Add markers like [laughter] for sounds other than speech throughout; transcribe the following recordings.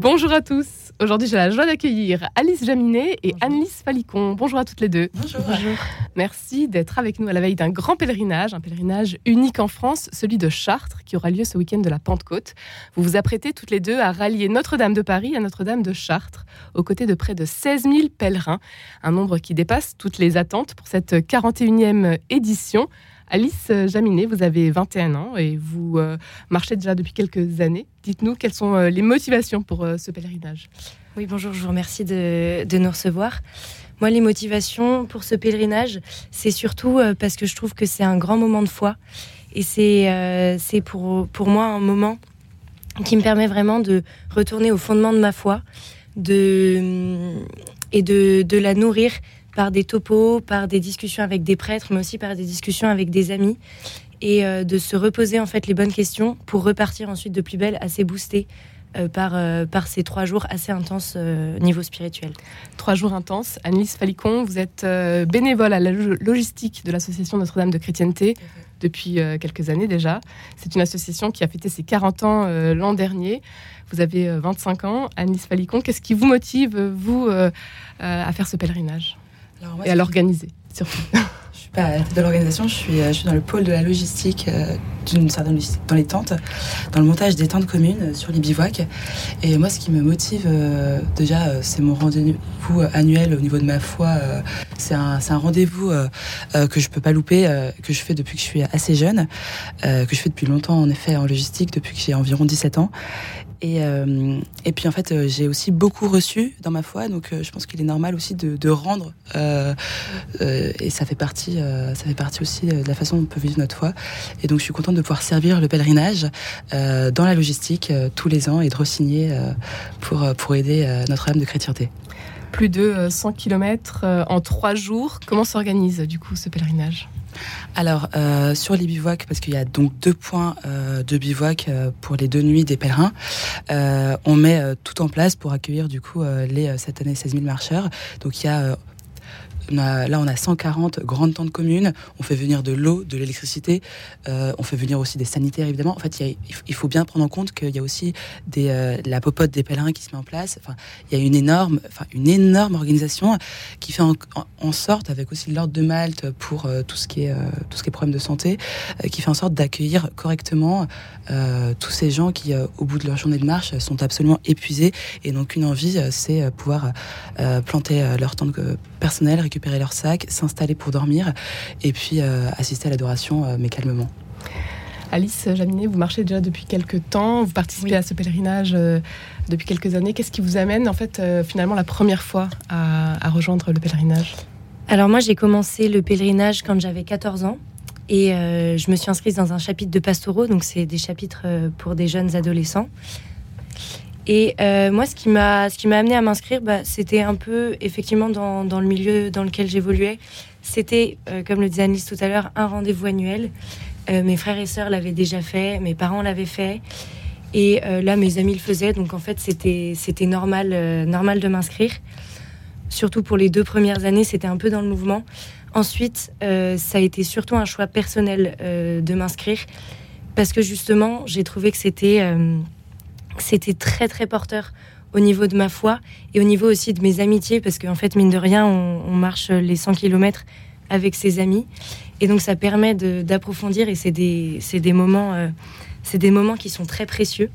Bonjour à tous. Aujourd'hui, j'ai la joie d'accueillir Alice Jaminet et Annelise Falicon. Bonjour à toutes les deux. Bonjour. Merci d'être avec nous à la veille d'un grand pèlerinage, un pèlerinage unique en France, celui de Chartres, qui aura lieu ce week-end de la Pentecôte. Vous vous apprêtez toutes les deux à rallier Notre-Dame de Paris à Notre-Dame de Chartres, aux côtés de près de 16 000 pèlerins, un nombre qui dépasse toutes les attentes pour cette 41e édition. Alice Jaminet, vous avez 21 ans et vous euh, marchez déjà depuis quelques années. Dites-nous quelles sont euh, les motivations pour euh, ce pèlerinage. Oui, bonjour, je vous remercie de, nous recevoir. Moi, les motivations pour ce pèlerinage, c'est surtout parce que je trouve que c'est un grand moment de foi. Et c'est pour, moi un moment qui me permet vraiment de retourner au fondement de ma foi et de la nourrir par des topos, par des discussions avec des prêtres, mais aussi par des discussions avec des amis, et euh, de se reposer en fait les bonnes questions pour repartir ensuite de plus belle, assez boosté euh, par, euh, par ces trois jours assez intenses niveau spirituel. Trois jours intenses. Annelise Falicon, vous êtes bénévole à la logistique de l'association Notre-Dame de Chrétienté depuis quelques années déjà. C'est une association qui a fêté ses 40 ans l'an dernier. Vous avez 25 ans. Annelise Falicon, qu'est-ce qui vous motive, vous, à faire ce pèlerinage? Et à l'organiser, surtout. [laughs] Je suis pas à la tête de l'organisation, je suis, je suis dans le pôle de la logistique, euh, d'une certaine logistique, dans les tentes, dans le montage des tentes communes euh, sur les bivouacs. Et moi, ce qui me motive, euh, déjà, c'est mon rendez-vous annuel au niveau de ma foi. c'est un, un rendez-vous que je peux pas louper, que je fais depuis que je suis assez jeune, que je fais depuis longtemps, en effet, en logistique, depuis que j'ai environ 17 ans. Et, euh, et puis en fait, euh, j'ai aussi beaucoup reçu dans ma foi, donc euh, je pense qu'il est normal aussi de, rendre. et ça fait partie, ça fait partie aussi de la façon dont on peut vivre notre foi. Et donc je suis contente de pouvoir servir le pèlerinage dans la logistique tous les ans et de re-signer pour, pour aider notre âme de chrétienté. Plus de 100 km en trois jours. Comment s'organise du coup ce pèlerinage? Alors, euh, sur les bivouacs, parce qu'il y a donc deux points euh, de bivouac euh, pour les deux nuits des pèlerins, on met tout en place pour accueillir du coup les cette année 16 000 marcheurs. Donc il y a là, on a 140 grandes tentes communes. On fait venir de l'eau, de l'électricité. Euh, on fait venir aussi des sanitaires, évidemment. En fait, il, faut bien prendre en compte qu'il y a aussi euh, la popote des pèlerins qui se met en place. Enfin, il y a une énorme, enfin, une énorme organisation qui fait en, sorte, avec aussi l'ordre de Malte pour euh, tout ce qui est tout ce qui est problème de santé, qui fait en sorte d'accueillir correctement tous ces gens qui, au bout de leur journée de marche, sont absolument épuisés et n'ont qu'une envie, c'est pouvoir planter leur tente personnelle, récupérer récupérer leur sac, s'installer pour dormir et puis euh, assister à l'adoration, euh, mais calmement. Alice Jaminet, vous marchez déjà depuis quelques temps, vous participez à ce pèlerinage euh, depuis quelques années. Qu'est-ce qui vous amène en fait finalement la première fois à, rejoindre le pèlerinage? Alors moi j'ai commencé le pèlerinage quand j'avais 14 ans et je me suis inscrite dans un chapitre de pastoraux, donc c'est des chapitres pour des jeunes adolescents. Et euh, moi, ce qui m'a, ce qui m'a amené à m'inscrire, bah, c'était un peu effectivement dans, dans, le milieu dans lequel j'évoluais. C'était, euh, comme le disait Annelise tout à l'heure, un rendez-vous annuel. Euh, mes frères et sœurs l'avaient déjà fait, mes parents l'avaient fait, et là, mes amis le faisaient. Donc en fait, c'était, c'était normal, normal de m'inscrire. Surtout pour les deux premières années, c'était un peu dans le mouvement. Ensuite, ça a été surtout un choix personnel de m'inscrire parce que justement, j'ai trouvé que c'était c'était très très porteur au niveau de ma foi et au niveau aussi de mes amitiés, parce qu'en fait, mine de rien, on, marche les 100 km avec ses amis. Et donc, ça permet d'approfondir et c'est des, des, moments, euh, c'est des moments qui sont très précieux.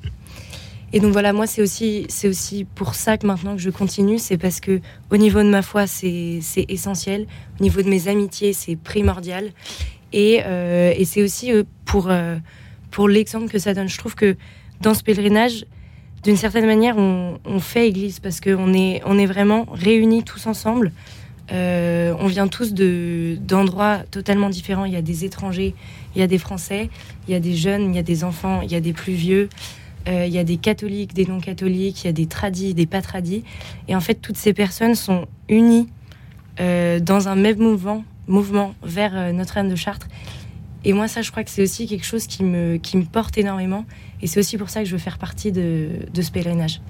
Et donc voilà, moi, c'est aussi, aussi pour ça que maintenant que je continue, c'est parce que au niveau de ma foi, c'est essentiel. Au niveau de mes amitiés, c'est primordial. Et, euh, et c'est aussi euh, pour, pour l'exemple que ça donne. Je trouve que dans ce pèlerinage, d'une certaine manière, on, fait église parce qu'on est, vraiment réunis tous ensemble. Euh, on vient tous de, d'endroits totalement différents. Il y a des étrangers, il y a des Français, il y a des jeunes, il y a des enfants, il y a des plus vieux, euh, il y a des catholiques, des non-catholiques, il y a des tradis, des pas tradis. Et en fait, toutes ces personnes sont unies euh, dans un même mouvement, mouvement vers Notre-Dame de Chartres. Et moi, ça, je crois que c'est aussi quelque chose qui me, qui me porte énormément. Et c'est aussi pour ça que je veux faire partie de, de ce pèlerinage.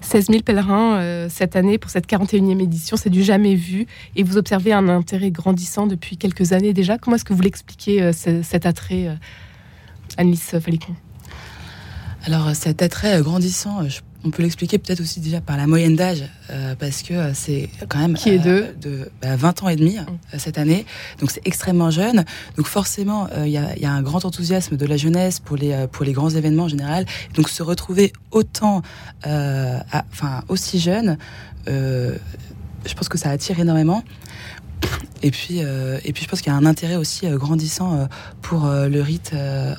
16 000 pèlerins euh, cette année pour cette 41e édition, c'est du jamais vu. Et vous observez un intérêt grandissant depuis quelques années déjà. Comment est-ce que vous l'expliquez, euh, cet attrait, euh, Annelise Falicon? Alors, cet attrait grandissant, je on peut l'expliquer peut-être aussi déjà par la moyenne d'âge, euh, parce que euh, c'est quand même Qui est euh, de bah, 20 ans et demi Mm. euh, cette année, donc c'est extrêmement jeune. Donc forcément, euh, il y, a, y a un grand enthousiasme de la jeunesse pour les euh, pour les grands événements en général. Donc se retrouver autant, euh, enfin aussi jeune, euh, je pense que ça attire énormément. Et puis, euh, et puis je pense qu'il y a un intérêt aussi euh, grandissant euh, pour le rite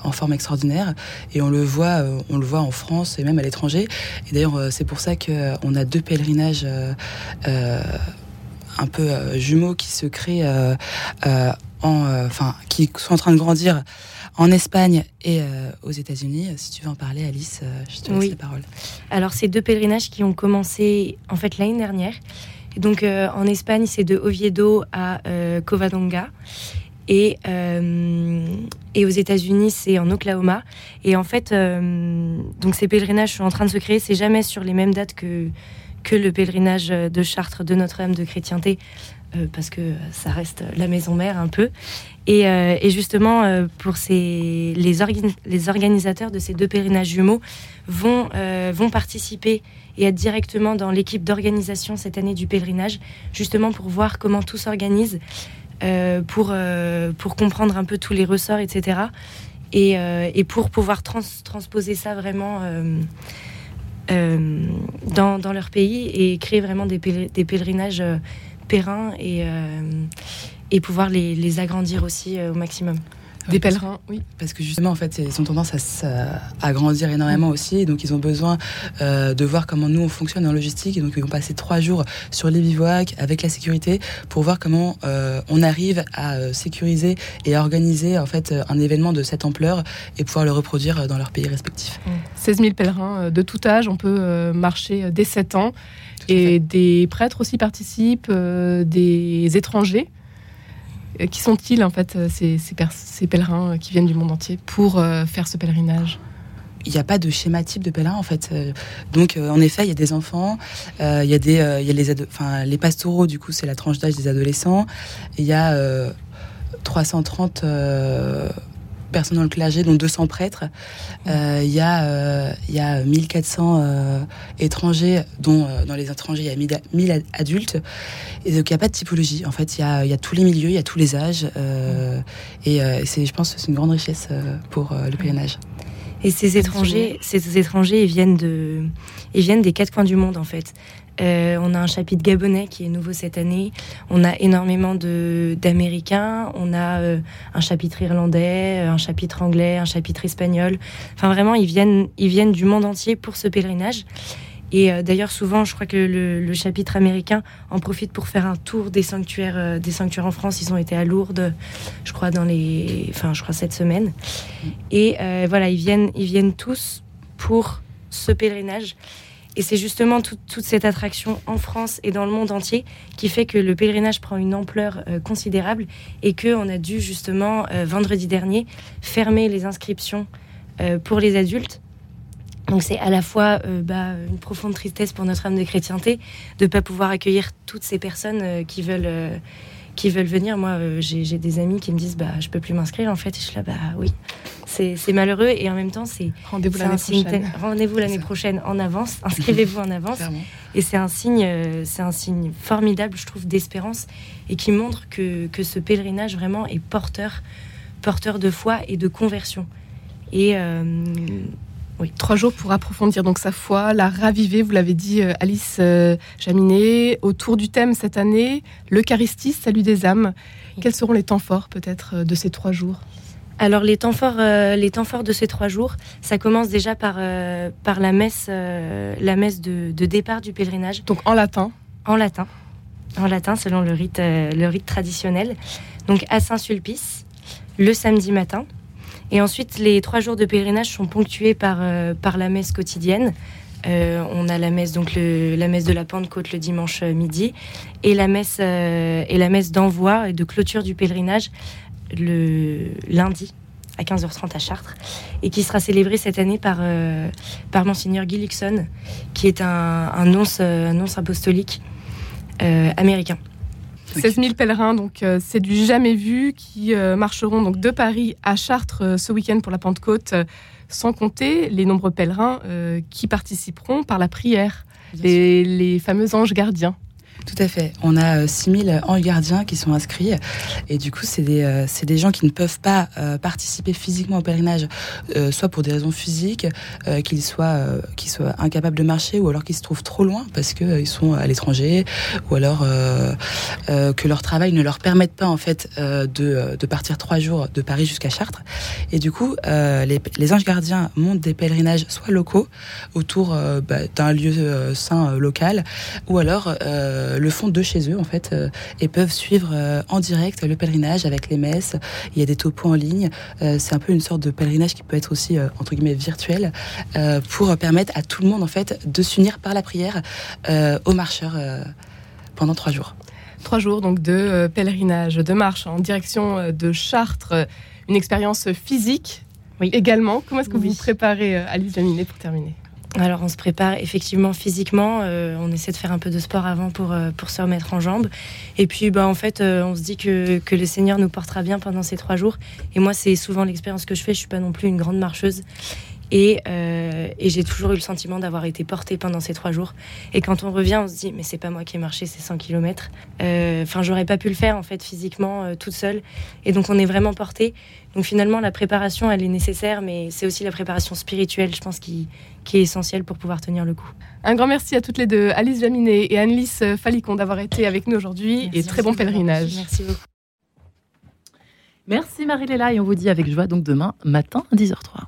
en forme extraordinaire. Et on le voit, on le voit en France et même à l'étranger. Et d'ailleurs, c'est pour ça qu'on a deux pèlerinages un peu jumeaux qui se créent, en, enfin, qui sont en train de grandir en Espagne et euh, aux États-Unis. Si tu veux en parler, Alice, euh, je te laisse Oui. la parole. Alors, c'est deux pèlerinages qui ont commencé en fait l'année dernière. Donc, euh, en Espagne, c'est de Oviedo à euh, Covadonga. Et, euh, et aux États-Unis, c'est en Oklahoma. Et en fait, donc ces pèlerinages sont en train de se créer. C'est jamais sur les mêmes dates que, que le pèlerinage de Chartres de Notre-Dame de Chrétienté, parce que ça reste la maison mère un peu. Et, euh, justement, euh, pour ces, les, organ- les organisateurs de ces deux pèlerinages jumeaux vont, euh, vont participer et être directement dans l'équipe d'organisation cette année du pèlerinage, justement pour voir comment tout s'organise, euh, pour, euh, pour comprendre un peu tous les ressorts, etc. Et, euh, et pour pouvoir trans- transposer ça vraiment euh, euh, dans, dans leur pays et créer vraiment des pèlerinages euh, périns et, euh, et pouvoir les, les agrandir aussi euh, au maximum. Des pèlerins, oui. Parce que justement, en fait, ils ont tendance à, à grandir énormément aussi. Et donc, ils ont besoin euh, de voir comment nous, on fonctionne en logistique. Et donc, ils vont passer trois jours sur les bivouacs avec la sécurité pour voir comment euh, on arrive à euh, sécuriser et à organiser en fait, euh, un événement de cette ampleur et pouvoir le reproduire euh, dans leur pays respectif. 16 000 pèlerins euh, de tout âge, on peut euh, marcher euh, dès 7 ans. Et des prêtres aussi participent, euh, des étrangers. Euh, Qui sont-ils en fait, euh, ces, ces pèlerins qui viennent du monde entier pour faire ce pèlerinage? Il n'y a pas de schéma type de pèlerin en fait. Donc euh, en effet, il y a des enfants, euh, il y a des, euh, il y a les, enfin les pastoraux du coup c'est la tranche d'âge des adolescents. Il y a euh, 330 euh, personnes dans le clergé, dont 200 prêtres. Euh, Il y a, euh, il y a 1400 euh, étrangers, dont euh, dans les étrangers il y a 1000 a- 1000 ad- adultes. Et donc il n'y a pas de typologie. En fait, il y a, il y a tous les milieux, il y a tous les âges. euh, et euh, c'est, je pense, que c'est une grande richesse euh, pour euh, le pèlerinage. Et ces étrangers, ces étrangers, ils viennent de, ils viennent des quatre coins du monde en fait. Euh, on a un chapitre gabonais qui est nouveau cette année. On a énormément d'Américains. On a euh, un chapitre irlandais, euh, un chapitre anglais, un chapitre espagnol. Enfin vraiment, ils viennent, ils viennent du monde entier pour ce pèlerinage. Et d'ailleurs, souvent, je crois que le, le chapitre américain en profite pour faire un tour des sanctuaires, des sanctuaires en France. Ils ont été à Lourdes, je crois dans les, enfin, je crois cette semaine. Et voilà, ils viennent, ils viennent tous pour ce pèlerinage. Et c'est justement tout- toute cette attraction en France et dans le monde entier qui fait que le pèlerinage prend une ampleur euh, considérable et qu'on a dû justement, euh, vendredi dernier, fermer les inscriptions euh, pour les adultes. Donc c'est à la fois bah, une profonde tristesse pour notre âme de chrétienté de ne pas pouvoir accueillir toutes ces personnes qui veulent... qui veulent venir, moi euh, j'ai des amis qui me disent bah je peux plus m'inscrire en fait et je suis là bah oui c'est malheureux et en même temps c'est Rendez-vous l'année prochaine. Rendez-vous l'année prochaine en avance. Inscrivez-vous en avance. Clairement. Et c'est un signe, euh, c'est un signe formidable, je trouve, d'espérance et qui montre que, que ce pèlerinage vraiment est porteur, porteur de foi et de conversion. Et euh, Trois jours pour approfondir donc sa foi, la raviver, vous l'avez dit euh, Alice euh, Jaminet, autour du thème cette année, l'Eucharistie, salut des âmes. Quels seront les temps forts peut-être euh, de ces trois jours? Alors les temps forts, euh, les temps forts de ces trois jours, ça commence déjà par euh, par la messe, euh, la messe de, de départ du pèlerinage. Donc en latin, en latin, en latin selon le rite, le rite traditionnel. Donc à Saint-Sulpice, le samedi matin. Et ensuite, les trois jours de pèlerinage sont ponctués par, euh, par la messe quotidienne. Euh, on a la messe donc la messe de la Pentecôte le dimanche euh, midi et la messe et la messe d'envoi et de clôture du pèlerinage le lundi à 15h30 à Chartres et qui sera célébrée cette année par euh, par monseigneur Guy qui est un, nonce un nonce apostolique américain. Ok. 16 000 pèlerins, donc euh, c'est du jamais vu, qui euh, marcheront donc de Paris à Chartres euh, ce week-end pour la Pentecôte. Sans compter les nombreux pèlerins qui participeront par la prière, les, les fameux anges gardiens. Tout à fait. On a 6000 euh, anges gardiens qui sont inscrits. Et du coup, c'est des, euh, des, gens qui ne peuvent pas euh, participer physiquement au pèlerinage, soit pour des raisons physiques, qu'ils soient, soient incapables de marcher, ou alors qu'ils se trouvent trop loin parce qu'ils sont à l'étranger, ou alors que leur travail ne leur permette pas en fait de, de partir trois jours de Paris jusqu'à Chartres. Et du coup, les, les, anges gardiens montent des pèlerinages soit locaux, autour bah, d'un lieu saint local, ou alors euh, le font de chez eux en fait euh, et peuvent suivre euh, en direct le pèlerinage avec les messes. Il y a des topos en ligne. c'est un peu une sorte de pèlerinage qui peut être aussi entre guillemets virtuel pour permettre à tout le monde en fait de s'unir par la prière aux marcheurs pendant trois jours. Trois jours donc de pèlerinage, de marche en direction de Chartres, une expérience physique oui. également. Comment est-ce que vous vous préparez, Alice Jaminet, pour terminer? Alors on se prépare effectivement physiquement, euh, on essaie de faire un peu de sport avant pour, euh, pour se remettre en jambes. Et puis bah, en fait euh, on se dit que, que le Seigneur nous portera bien pendant ces trois jours. Et moi c'est souvent l'expérience que je fais, je suis pas non plus une grande marcheuse. Et, et j'ai toujours eu le sentiment d'avoir été portée pendant ces trois jours. Et quand on revient, on se dit, mais c'est pas moi qui ai marché ces 100 km. Enfin, j'aurais pas pu le faire en fait physiquement toute seule. Et donc on est vraiment porté. Donc finalement, la préparation, elle est nécessaire, mais c'est aussi la préparation spirituelle, je pense, qui, qui est essentielle pour pouvoir tenir le coup. Un grand merci à toutes les deux, Alice Jaminet et Annelise Falicon, d'avoir été avec nous aujourd'hui et très bon pèlerinage. Merci beaucoup. Merci Marie-Léla et on vous dit avec joie donc demain matin à 10h03.